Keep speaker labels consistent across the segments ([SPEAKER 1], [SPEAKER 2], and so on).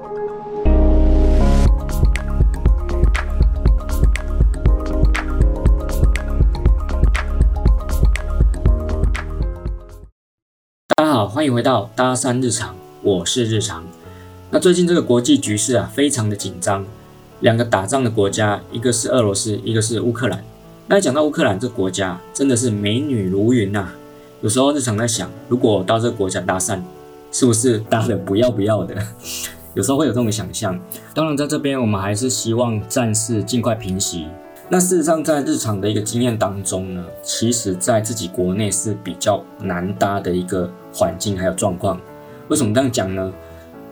[SPEAKER 1] 大家好，欢迎回到搭讪日常，我是日常。那最近这个国际局势啊，非常的紧张。两个打仗的国家，一个是俄罗斯，一个是乌克兰。那讲到乌克兰这国家，真的是美女如云呐。有时候日常在想，如果到这个国家搭讪，是不是搭的不要不要的？有时候会有这种想象。当然，在这边我们还是希望战事尽快平息。那事实上，在日常的一个经验当中呢，其实在自己国内是比较难搭的一个环境还有状况。为什么这样讲呢？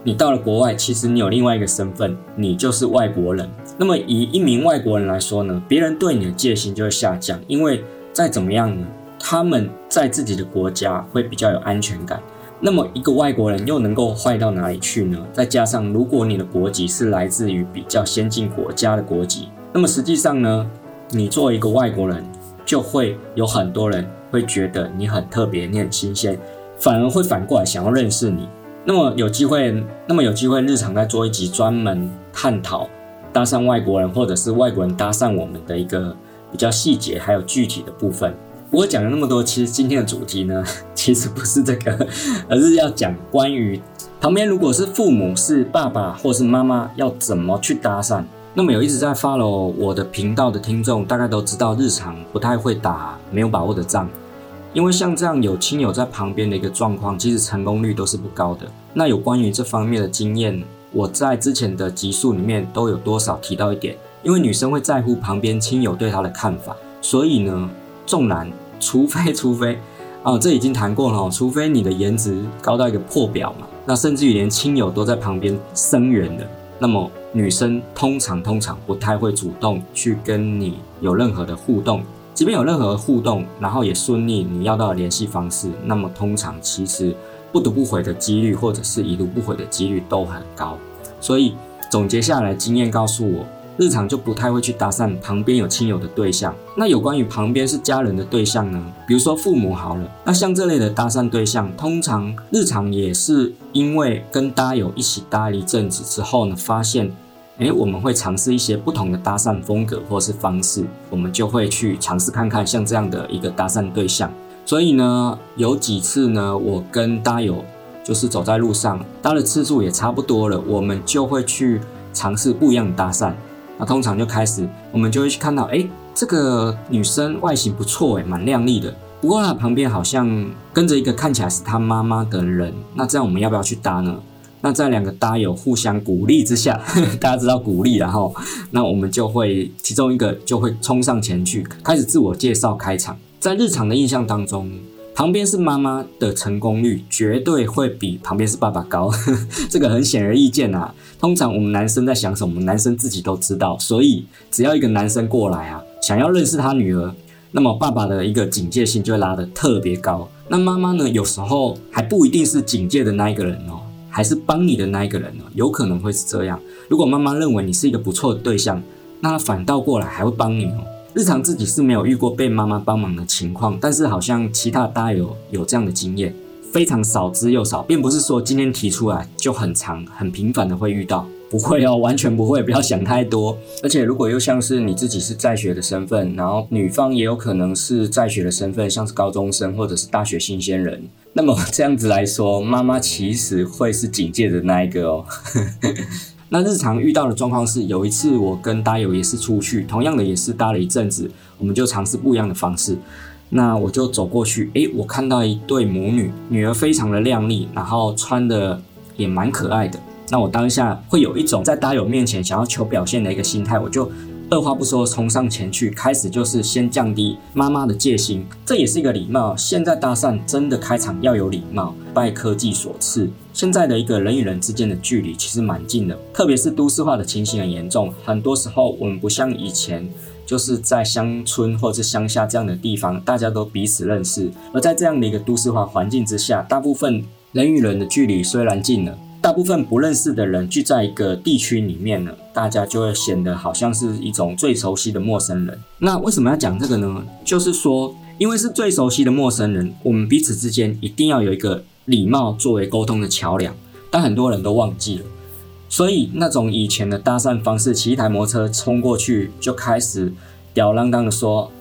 [SPEAKER 1] 你到了国外，其实你有另外一个身份，你就是外国人。那么以一名外国人来说呢，别人对你的戒心就会下降，因为再怎么样呢，他们在自己的国家会比较有安全感。那么一个外国人又能够坏到哪里去呢？再加上如果你的国籍是来自于比较先进国家的国籍，那么实际上呢，你作为一个外国人，就会有很多人会觉得你很特别，你很新鲜，反而会反过来想要认识你。那么有机会，那么有机会，日常在做一集专门探讨搭讪外国人，或者是外国人搭讪我们的一个比较细节还有具体的部分。不过讲了那么多，其实今天的主题呢，其实不是这个，而是要讲关于旁边如果是父母、是爸爸或是妈妈，要怎么去搭讪。那么有一直在 follow 我的频道的听众，大概都知道，日常不太会打没有把握的仗。因为像这样有亲友在旁边的一个状况，其实成功率都是不高的。那有关于这方面的经验，我在之前的集数里面都有多少提到一点。因为女生会在乎旁边亲友对她的看法，所以呢，纵然除非除非啊，这已经谈过了，除非你的颜值高到一个破表嘛，那甚至于连亲友都在旁边声援的，那么女生通常通常不太会主动去跟你有任何的互动。即便有任何互动，然后也顺利，你要到联系方式，那么通常其实不读不回的几率，或者是已读不回的几率都很高。所以总结下来，经验告诉我，日常就不太会去搭讪旁边有亲友的对象。那有关于旁边是家人的对象呢？比如说父母好了，那像这类的搭讪对象，通常日常也是因为跟搭友一起搭了一阵子之后呢，发现。诶，我们会尝试一些不同的搭讪风格或是方式，我们就会去尝试看看像这样的一个搭讪对象。所以呢，有几次呢，我跟搭友就是走在路上，搭的次数也差不多了，我们就会去尝试不一样的搭讪。那通常就开始，我们就会去看到，诶，这个女生外形不错，诶，蛮靓丽的。不过她旁边好像跟着一个看起来是她妈妈的人，那这样我们要不要去搭呢？那在两个搭友互相鼓励之下，大家知道鼓励，然后那我们就会其中一个就会冲上前去，开始自我介绍开场。在日常的印象当中，旁边是妈妈的成功率绝对会比旁边是爸爸高，这个很显而易见啊。通常我们男生在想什么，男生自己都知道，所以只要一个男生过来啊，想要认识他女儿，那么爸爸的一个警戒性就会拉得特别高。那妈妈呢，有时候还不一定是警戒的那一个人哦。还是帮你的那一个人呢？有可能会是这样。如果妈妈认为你是一个不错的对象，那她反倒过来还会帮你哦。日常自己是没有遇过被妈妈帮忙的情况，但是好像其他搭友有这样的经验，非常少之又少，并不是说今天提出来就很长、很频繁的会遇到。不会哦，完全不会，不要想太多。而且如果又像是你自己是在学的身份，然后女方也有可能是在学的身份，像是高中生或者是大学新鲜人，那么这样子来说，妈妈其实会是警戒的那一个哦。那日常遇到的状况是，有一次我跟搭友也是出去，同样的也是搭了一阵子，我们就尝试不一样的方式。那我就走过去，诶，我看到一对母女，女儿非常的靓丽，然后穿的也蛮可爱的。那我当下会有一种在搭友面前想要求表现的一个心态，我就二话不说冲上前去，开始就是先降低妈妈的戒心，这也是一个礼貌。现在搭讪真的开场要有礼貌，拜科技所赐。现在的一个人与人之间的距离其实蛮近的，特别是都市化的情形很严重，很多时候我们不像以前，就是在乡村或者是乡下这样的地方，大家都彼此认识，而在这样的一个都市化环境之下，大部分人与人的距离虽然近了。大部分不认识的人聚在一个地区里面呢，大家就会显得好像是一种最熟悉的陌生人。那为什么要讲这个呢？就是说，因为是最熟悉的陌生人，我们彼此之间一定要有一个礼貌作为沟通的桥梁。但很多人都忘记了，所以那种以前的搭讪方式，骑一台摩托车冲过去就开始吊儿郎当的说：“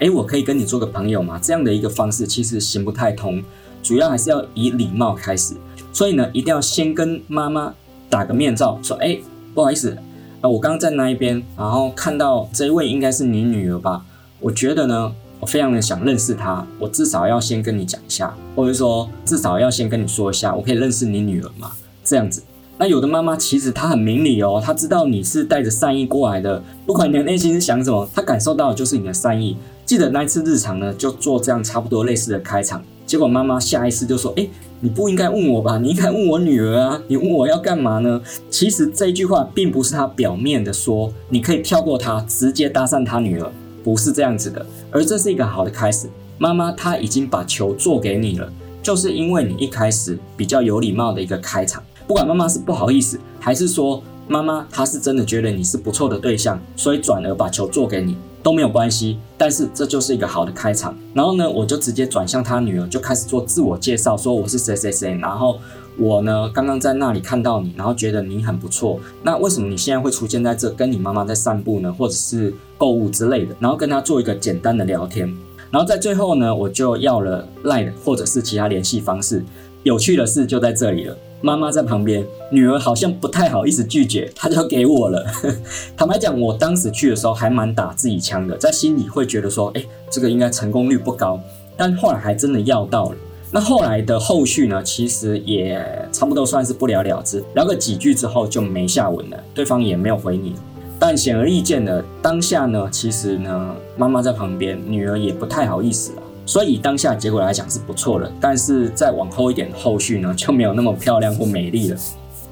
[SPEAKER 1] 诶，我可以跟你做个朋友吗？”这样的一个方式其实行不太通，主要还是要以礼貌开始。所以呢，一定要先跟妈妈打个面罩，说：“诶，不好意思，啊，我刚刚在那一边，然后看到这位应该是你女儿吧？我觉得呢，我非常的想认识她，我至少要先跟你讲一下，或者说至少要先跟你说一下，我可以认识你女儿吗？这样子。”那有的妈妈其实她很明理哦，她知道你是带着善意过来的，不管你的内心是想什么，她感受到的就是你的善意。记得那一次日常呢，就做这样差不多类似的开场，结果妈妈下意识就说：“诶，你不应该问我吧？你应该问我女儿啊！你问我要干嘛呢？”其实这一句话并不是他表面的说，你可以跳过她，直接搭讪他女儿，不是这样子的，而这是一个好的开始。妈妈她已经把球做给你了，就是因为你一开始比较有礼貌的一个开场。不管妈妈是不好意思，还是说妈妈她是真的觉得你是不错的对象，所以转而把球做给你都没有关系。但是这就是一个好的开场。然后呢，我就直接转向他女儿，就开始做自我介绍，说我是谁谁谁。然后我呢，刚刚在那里看到你，然后觉得你很不错。那为什么你现在会出现在这，跟你妈妈在散步呢？或者是购物之类的？然后跟他做一个简单的聊天。然后在最后呢，我就要了 LINE 或者是其他联系方式。有趣的事就在这里了。妈妈在旁边，女儿好像不太好意思拒绝，她就给我了。坦白讲，我当时去的时候还蛮打自己枪的，在心里会觉得说，诶，这个应该成功率不高。但后来还真的要到了。那后来的后续呢，其实也差不多算是不了了之，聊个几句之后就没下文了，对方也没有回你。但显而易见的，当下呢，其实呢，妈妈在旁边，女儿也不太好意思了。所以当下结果来讲是不错的，但是再往后一点，后续呢 就没有那么漂亮或美丽了。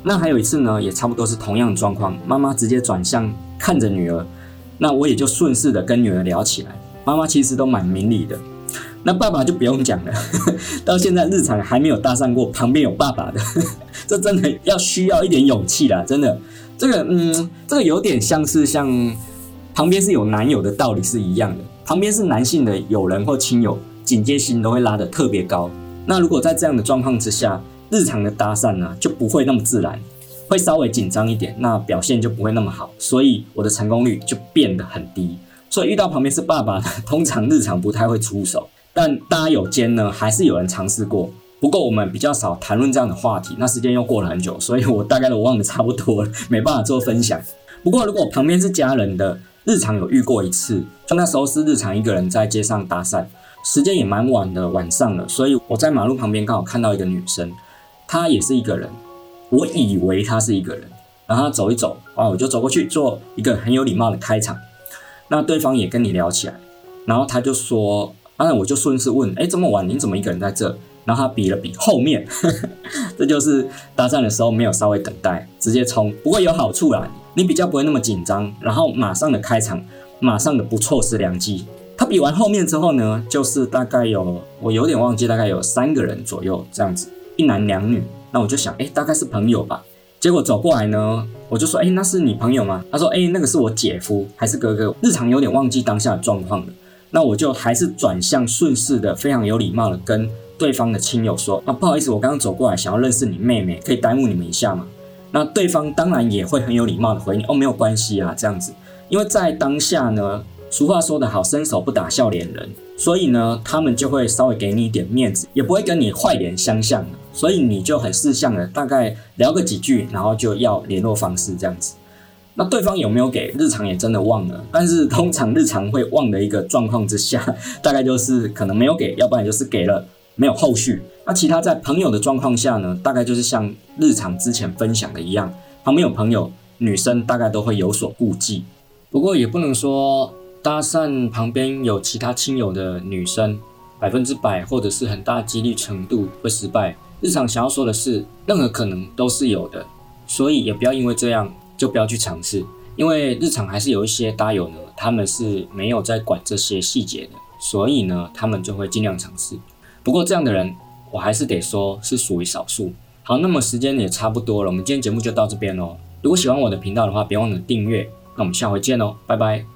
[SPEAKER 1] 那还有一次呢，也差不多是同样的状况，妈妈直接转向看着女儿，那我也就顺势的跟女儿聊起来。妈妈其实都蛮明理的，那爸爸就不用讲了呵呵，到现在日常还没有搭讪过旁边有爸爸的呵呵，这真的要需要一点勇气啦，真的。这个嗯，这个有点像是像旁边是有男友的道理是一样的。旁边是男性的友人或亲友，警戒心都会拉得特别高。那如果在这样的状况之下，日常的搭讪呢，就不会那么自然，会稍微紧张一点，那表现就不会那么好，所以我的成功率就变得很低。所以遇到旁边是爸爸的，通常日常不太会出手。但搭友间呢，还是有人尝试过。不过我们比较少谈论这样的话题，那时间又过了很久，所以我大概都忘得差不多了，没办法做分享。不过如果旁边是家人的，日常有遇过一次，就那时候是日常一个人在街上搭讪，时间也蛮晚的，晚上了，所以我在马路旁边刚好看到一个女生，她也是一个人，我以为她是一个人，然后她走一走，啊，我就走过去做一个很有礼貌的开场，那对方也跟你聊起来，然后他就说，啊，我就顺势问，哎，这么晚你怎么一个人在这？然后他比了比后面，这就是搭讪的时候没有稍微等待，直接冲，不过有好处啦。你比较不会那么紧张，然后马上的开场，马上的不错失良机。他比完后面之后呢，就是大概有我有点忘记，大概有三个人左右这样子，一男两女。那我就想，哎，大概是朋友吧。结果走过来呢，我就说，哎，那是你朋友吗？他说，哎，那个是我姐夫，还是哥哥。日常有点忘记当下的状况了。那我就还是转向顺势的，非常有礼貌的跟对方的亲友说，啊，不好意思，我刚刚走过来，想要认识你妹妹，可以耽误你们一下吗？那对方当然也会很有礼貌的回你哦，没有关系啊，这样子，因为在当下呢，俗话说得好，伸手不打笑脸人，所以呢，他们就会稍微给你一点面子，也不会跟你坏脸相向，所以你就很识相的，大概聊个几句，然后就要联络方式这样子。那对方有没有给？日常也真的忘了，但是通常日常会忘的一个状况之下，大概就是可能没有给，要不然就是给了。没有后续。那其他在朋友的状况下呢，大概就是像日常之前分享的一样，旁边有朋友，女生大概都会有所顾忌。不过也不能说搭讪旁边有其他亲友的女生，百分之百或者是很大几率程度会失败。日常想要说的是，任何可能都是有的，所以也不要因为这样就不要去尝试，因为日常还是有一些搭友呢，他们是没有在管这些细节的，所以呢，他们就会尽量尝试。不过这样的人，我还是得说是属于少数。好，那么时间也差不多了，我们今天节目就到这边喽。如果喜欢我的频道的话，别忘了订阅。那我们下回见喽，拜拜。